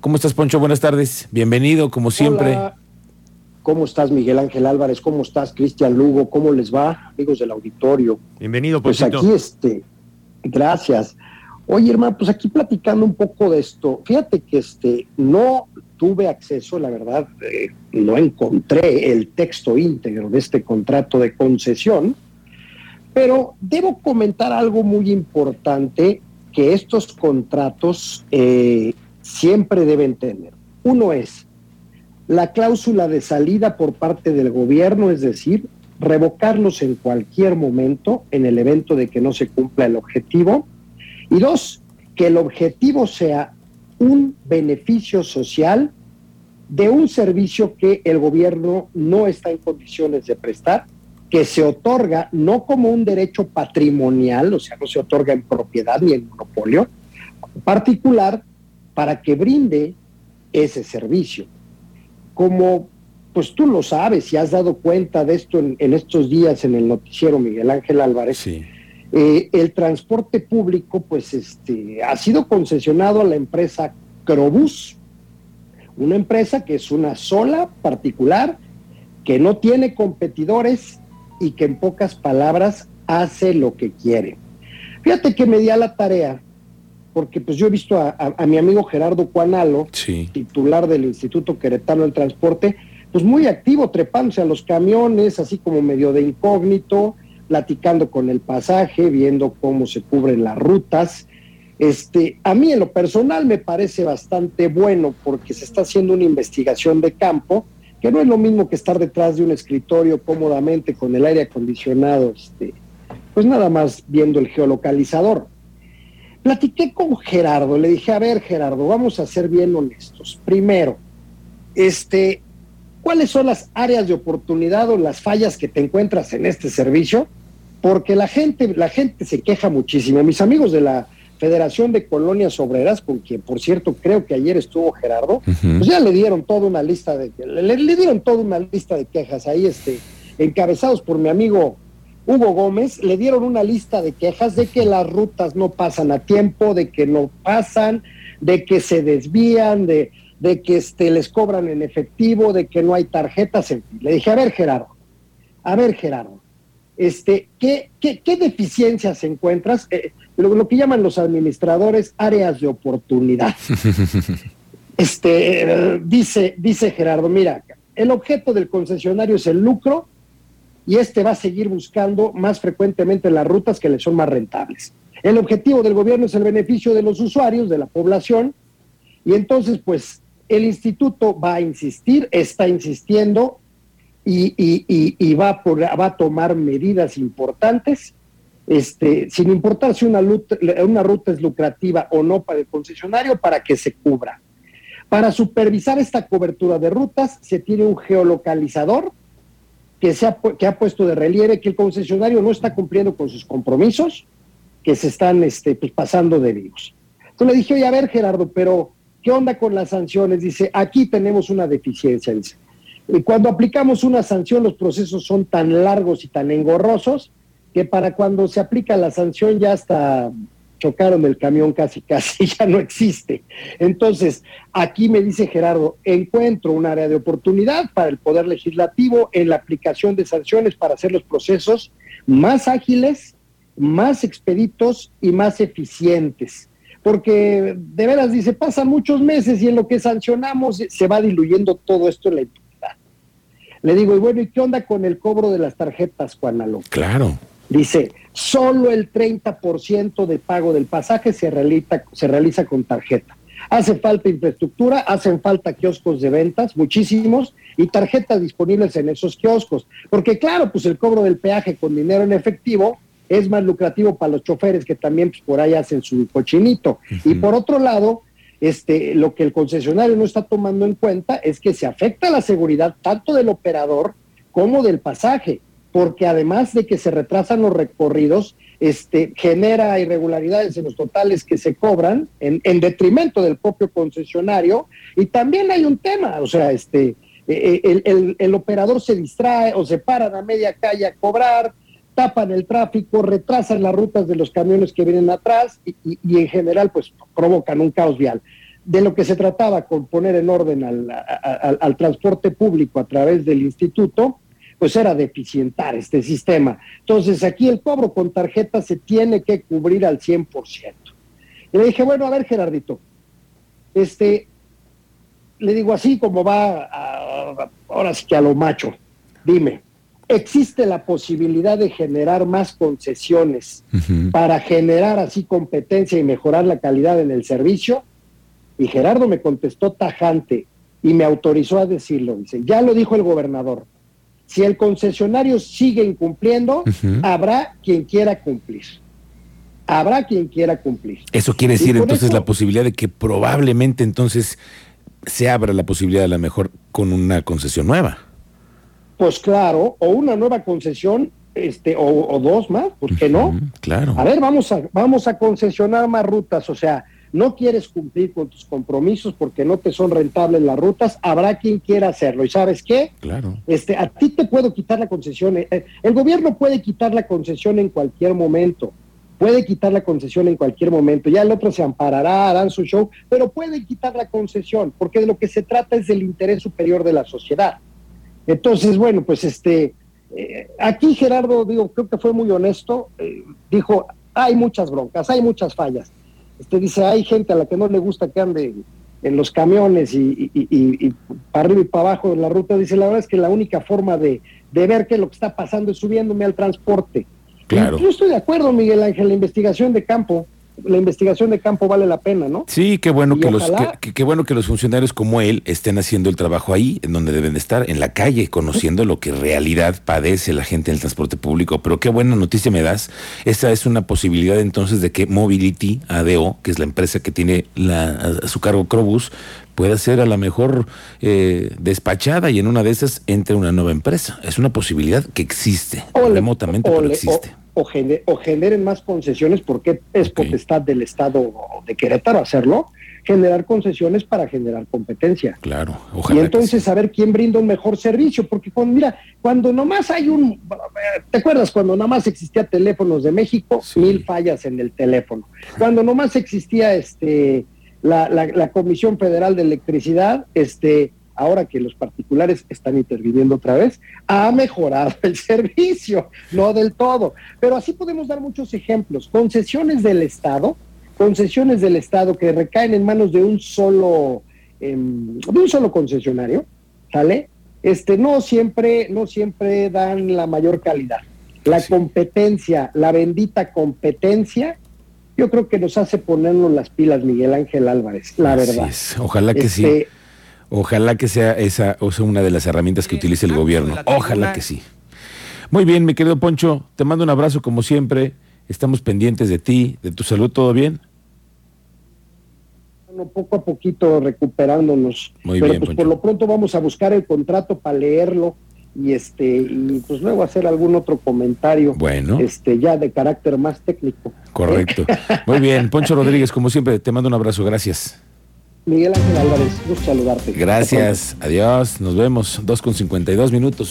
¿Cómo estás, Poncho? Buenas tardes. Bienvenido, como siempre. Hola. ¿Cómo estás, Miguel Ángel Álvarez? ¿Cómo estás, Cristian Lugo? ¿Cómo les va, amigos del auditorio? Bienvenido, Pues aquí, este, gracias. Oye, hermano, pues aquí platicando un poco de esto. Fíjate que este, no tuve acceso, la verdad, eh, no encontré el texto íntegro de este contrato de concesión, pero debo comentar algo muy importante que estos contratos eh, siempre deben tener. Uno es la cláusula de salida por parte del gobierno, es decir, revocarlos en cualquier momento en el evento de que no se cumpla el objetivo. Y dos, que el objetivo sea un beneficio social de un servicio que el gobierno no está en condiciones de prestar, que se otorga no como un derecho patrimonial, o sea, no se otorga en propiedad ni en monopolio particular, para que brinde ese servicio. Como pues tú lo sabes y has dado cuenta de esto en, estos días en el noticiero Miguel Ángel Álvarez, eh, el transporte público pues este, ha sido concesionado a la empresa Crobus, una empresa que es una sola particular, que no tiene competidores y que en pocas palabras hace lo que quiere. Fíjate que me di a la tarea, porque pues yo he visto a, mi amigo Gerardo Cuanalo, titular del Instituto Queretano del Transporte, pues muy activo, trepándose a los camiones, así como medio de incógnito, platicando con el pasaje, viendo cómo se cubren las rutas. Este, a mí en lo personal me parece bastante bueno porque se está haciendo una investigación de campo, que no es lo mismo que estar detrás de un escritorio cómodamente con el aire acondicionado, este, pues nada más viendo el geolocalizador. Platiqué con Gerardo, le dije, a ver Gerardo, vamos a ser bien honestos. Primero, este, ¿cuáles son las áreas de oportunidad o las fallas que te encuentras en este servicio? Porque la gente, la gente se queja muchísimo. Mis amigos de la Federación de Colonias Obreras, con quien por cierto creo que ayer estuvo Gerardo, pues ya le dieron toda una lista de le, le, dieron toda una lista de quejas ahí, este, encabezados por mi amigo Hugo Gómez, le dieron una lista de quejas de que las rutas no pasan a tiempo, de que no pasan, de que se desvían, de, de que este, les cobran en efectivo, de que no hay tarjetas, en fin. Le dije, a ver Gerardo, a ver Gerardo, este, ¿qué, qué, deficiencias encuentras? Eh, lo, que llaman los administradores áreas de oportunidad. este, dice, dice Gerardo, mira, el objeto del concesionario es el lucro y este va a seguir buscando más frecuentemente las rutas que le son más rentables. El objetivo del gobierno es el beneficio de los usuarios, de la población, y entonces, pues, el instituto va a insistir, está insistiendo y, va, va a tomar medidas importantes este, sin importar si una, una ruta es lucrativa o no para el concesionario, para que se cubra. Para supervisar esta cobertura de rutas se tiene un geolocalizador que, se ha, que ha puesto de relieve que el concesionario no está cumpliendo con sus compromisos, que se están este, pues, pasando de vivos. Entonces le dije, oye, a ver Gerardo, pero ¿qué onda con las sanciones? Dice, aquí tenemos una deficiencia, dice. Cuando aplicamos una sanción, los procesos son tan largos y tan engorrosos que para cuando se aplica la sanción ya hasta chocaron el camión casi casi, ya no existe. Entonces, aquí me dice Gerardo, encuentro un área de oportunidad para el Poder Legislativo en la aplicación de sanciones para hacer los procesos más ágiles, más expeditos y más eficientes. Porque de veras dice, pasan muchos meses y en lo que sancionamos se va diluyendo todo esto en la impunidad. Le digo, y bueno, ¿y qué onda con el cobro de las tarjetas, Juan Alonso? Claro. Dice, solo el 30% de pago del pasaje se realiza, se realiza con tarjeta. Hace falta infraestructura, hacen falta kioscos de ventas, muchísimos, y tarjetas disponibles en esos kioscos. Porque claro, pues el cobro del peaje con dinero en efectivo es más lucrativo para los choferes que también pues, por ahí hacen su cochinito. Y por otro lado, este, lo que el concesionario no está tomando en cuenta es que se afecta la seguridad tanto del operador como del pasaje porque además de que se retrasan los recorridos, este, genera irregularidades en los totales que se cobran en, detrimento del propio concesionario. Y también hay un tema, o sea, este, e, e, el, operador se distrae o se paran a media calle a cobrar, tapan el tráfico, retrasan las rutas de los camiones que vienen atrás y, y en general pues provocan un caos vial. de lo que se trataba con poner en orden al, transporte público a través del instituto, pues era deficientar este sistema. Entonces aquí el cobro con tarjeta se tiene que cubrir al 100%. Y le dije, bueno, a ver Gerardito, este, le digo así como va, ahora sí que a lo macho, dime, ¿existe la posibilidad de generar más concesiones para generar así competencia y mejorar la calidad en el servicio? Y Gerardo me contestó tajante y me autorizó a decirlo. Dice, ya lo dijo el gobernador. Si el concesionario sigue incumpliendo, habrá quien quiera cumplir. Habrá quien quiera cumplir. Eso quiere decir entonces la posibilidad de que probablemente entonces se abra la posibilidad a lo mejor con una concesión nueva. Pues claro, o una nueva concesión, este, o, dos más, ¿por qué no? claro. A ver, vamos a, vamos a concesionar más rutas, o sea, no quieres cumplir con tus compromisos porque no te son rentables las rutas, habrá quien quiera hacerlo. ¿Y sabes qué? Claro. Este, a ti te puedo quitar la concesión. Eh, el gobierno puede quitar la concesión en cualquier momento. Puede quitar la concesión en cualquier momento. Ya el otro se amparará, harán su show, pero puede quitar la concesión porque de lo que se trata es del interés superior de la sociedad. Entonces, bueno, pues este, eh, aquí Gerardo, digo, creo que fue muy honesto, eh, dijo, hay muchas broncas, hay muchas fallas Usted dice, hay gente a la que no le gusta que ande en los camiones y, para arriba y para abajo de la ruta. Dice, la verdad es que la única forma de, de ver qué es lo que está pasando es subiéndome al transporte. Claro. yo estoy de acuerdo, Miguel Ángel, la investigación de campo la investigación de campo vale la pena, ¿no? Sí, qué bueno que los qué, bueno que los funcionarios como él estén haciendo el trabajo ahí, en donde deben estar, en la calle, conociendo lo que en realidad padece la gente en el transporte público. Pero qué buena noticia me das. Esta es una posibilidad entonces de que Mobility ADO, que es la empresa que tiene la, a su cargo Crobus, pueda ser a lo mejor eh, despachada y en una de esas entre una nueva empresa. Es una posibilidad que existe, remotamente, pero existe o, generen más concesiones, porque es potestad del Estado de Querétaro hacerlo, generar concesiones para generar competencia. Claro, ojalá. Y entonces saber quién brinda un mejor servicio, porque cuando, mira, cuando nomás hay un, ¿te acuerdas cuando nomás existía teléfonos de México? Mil fallas en el teléfono. Cuando nomás existía este la, la, la Comisión Federal de Electricidad, este ahora que los particulares están interviniendo otra vez, ha mejorado el servicio, no del todo. Pero así podemos dar muchos ejemplos. Concesiones del Estado, concesiones del Estado que recaen en manos de un solo, em, de un solo concesionario, ¿sale? Este, no siempre, no siempre dan la mayor calidad. La competencia, la bendita competencia, yo creo que nos hace ponernos las pilas, Miguel Ángel Álvarez, la verdad. Ojalá que sí este, Ojalá que sea esa o sea una de las herramientas que utilice el gobierno. Ojalá que sí. Muy bien, mi querido Poncho, te mando un abrazo como siempre. Estamos pendientes de ti, de tu salud, ¿todo bien? Bueno, poco a poquito recuperándonos. Muy Pero bien, pues por lo pronto vamos a buscar el contrato para leerlo y este y pues luego hacer algún otro comentario bueno este ya de carácter más técnico correcto muy bien Poncho Rodríguez como siempre te mando un abrazo gracias Miguel Ángel Álvarez, gusto saludarte. Gracias, adiós, nos vemos, 2 con 52 minutos.